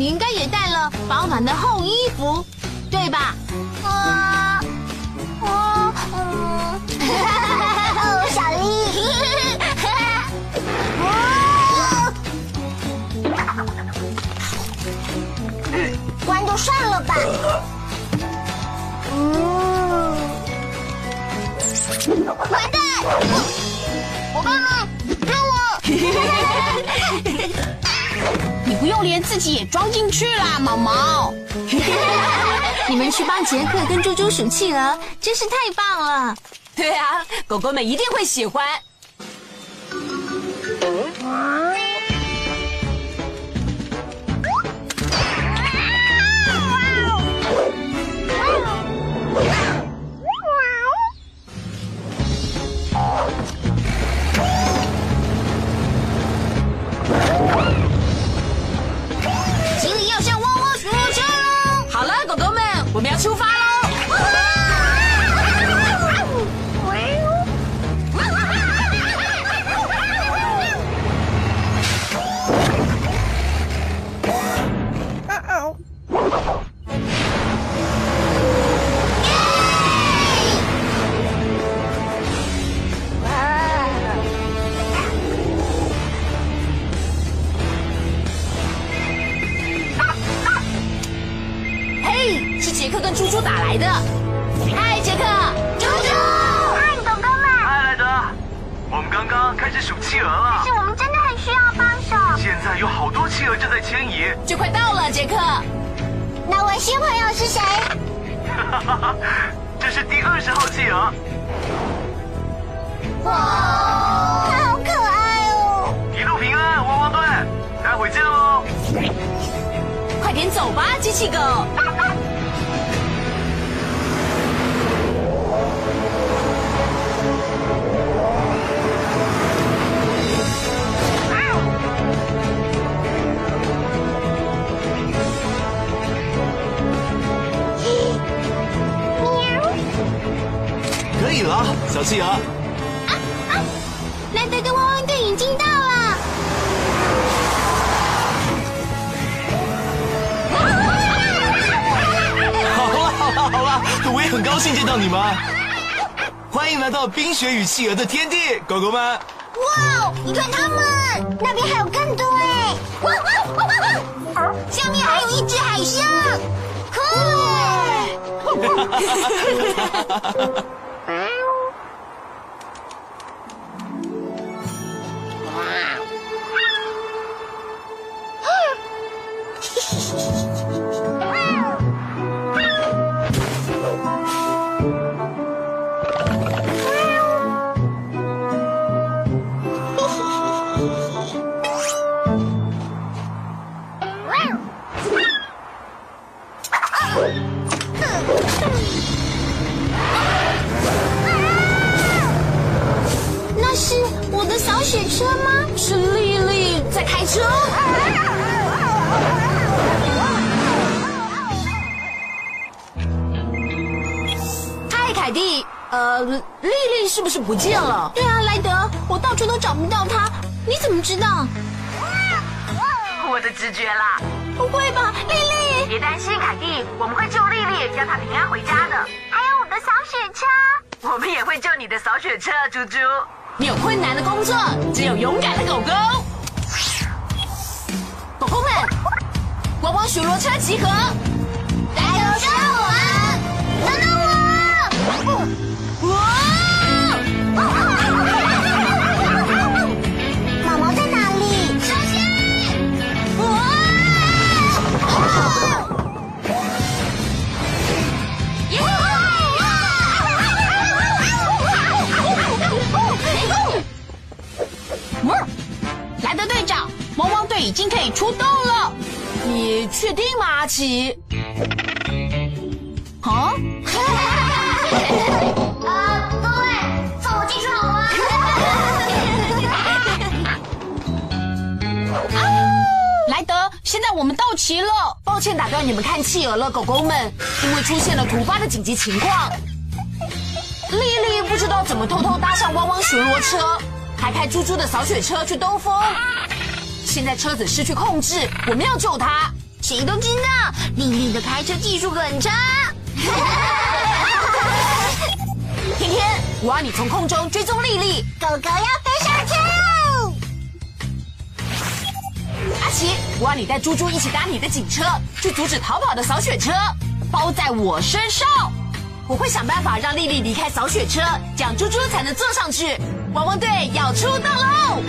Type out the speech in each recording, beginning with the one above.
你应该也带了保暖的厚衣服，对吧？自己也装进去啦，毛毛。你们去帮杰克跟猪猪数企鹅，真是太棒了。对啊，狗狗们一定会喜欢。请出发始数企鹅了是，我们真的很需要帮手。现在有好多企鹅正在迁移。就快到了，杰克。那位新朋友是谁？哈哈哈，这是第二十号企鹅，哇，它好可爱哦！一路平安，汪汪队，待会见喽。快点走吧，机器狗。可以了，小企鹅。莱德跟汪汪队已经到了。好了好了好了，我也很高兴见到你们。欢迎来到冰雪与企鹅的天地，狗狗们。哇哦，你看他们，那边还有更多哎！哇哇哇哇哇！下面还有一只海象，酷！车。嗨，凯蒂。呃，丽丽是不是不见了？对啊，莱德，我到处都找不到她，你怎么知道？我的直觉啦。不会吧，丽丽？别担心，凯蒂，我们会救丽丽，让她平安回家的。还有我的扫雪车。我们也会救你的扫雪车，猪猪。你有困难的工作，只有勇敢的狗狗。狗汪汪巡逻车集合。加油，上我！等等我！不！定吗，阿奇？啊？呃，各位，放我进去好吗？莱德，现在我们到齐了。抱歉打断你们看企鹅了，狗狗们，因为出现了突发的紧急情况。丽丽不知道怎么偷偷搭上汪汪巡逻车，还开猪猪的扫雪车去兜风。现在车子失去控制，我们要救她。谁都知道丽丽的开车技术很差。天天，我要你从空中追踪丽丽。狗狗要飞上天！阿奇，我要你带猪猪一起搭你的警车，去阻止逃跑的扫雪车，包在我身上。我会想办法让丽丽离开扫雪车，这样猪猪才能坐上去。汪汪队要出动喽！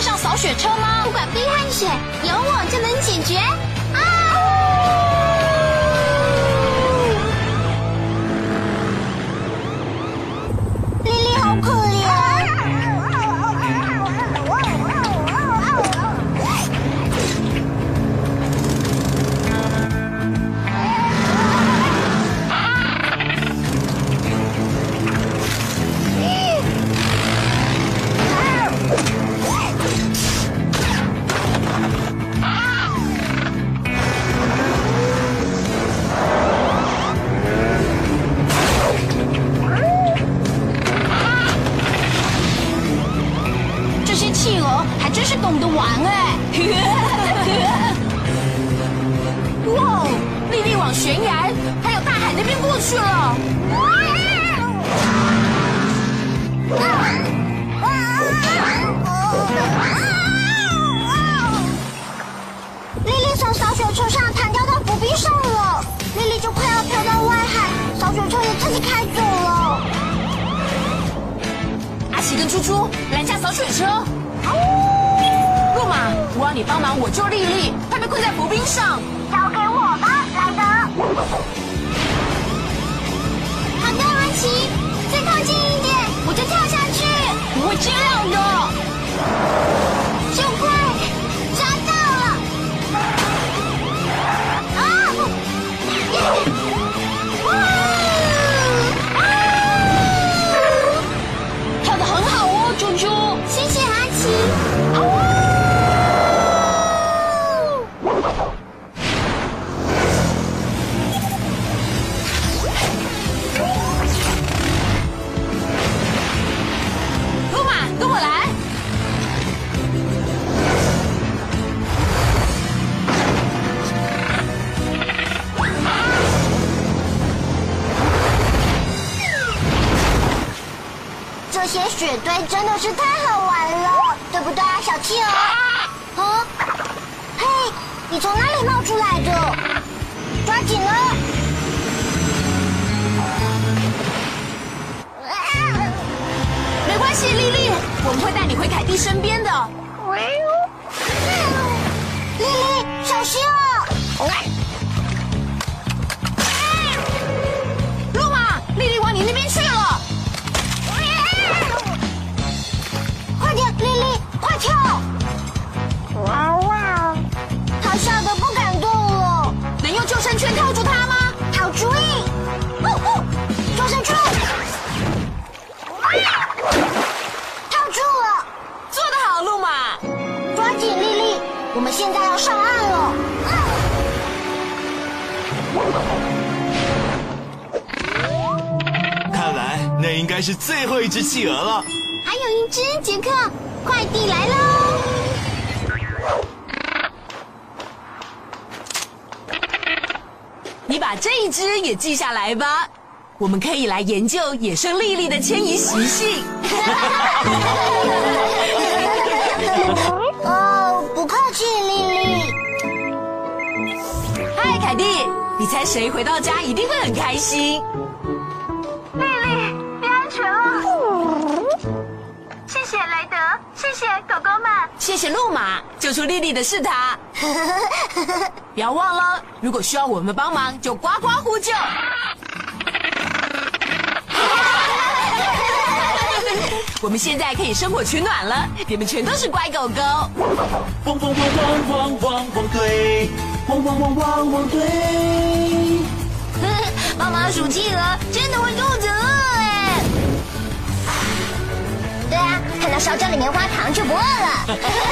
上扫雪车吗不？管冰和雪，有我就能解决。跟猪猪拦下扫雪车。路马，我要你帮忙我救丽丽，她被困在浮冰上。些雪堆真的是太好玩了，对不对啊，小企鹅？啊！嘿，你从哪里冒出来的？抓紧了！没关系，丽丽，我们会带你回凯蒂身边的。那应该是最后一只企鹅了。还有一只，杰克，快递来喽！你把这一只也记下来吧，我们可以来研究野生丽丽的迁移习性。哦，不客气，丽丽。嗨，凯蒂，你猜谁回到家一定会很开心？狗狗们。谢谢路马，救出莉莉的是他。不要忘了，如果需要我们帮忙，就呱呱呼救。我们现在可以生火取暖了，你们全都是乖狗狗。汪汪汪汪汪汪汪队，汪汪汪汪汪队。帮忙数企鹅真的会肚子饿烧焦的棉花糖就不饿了。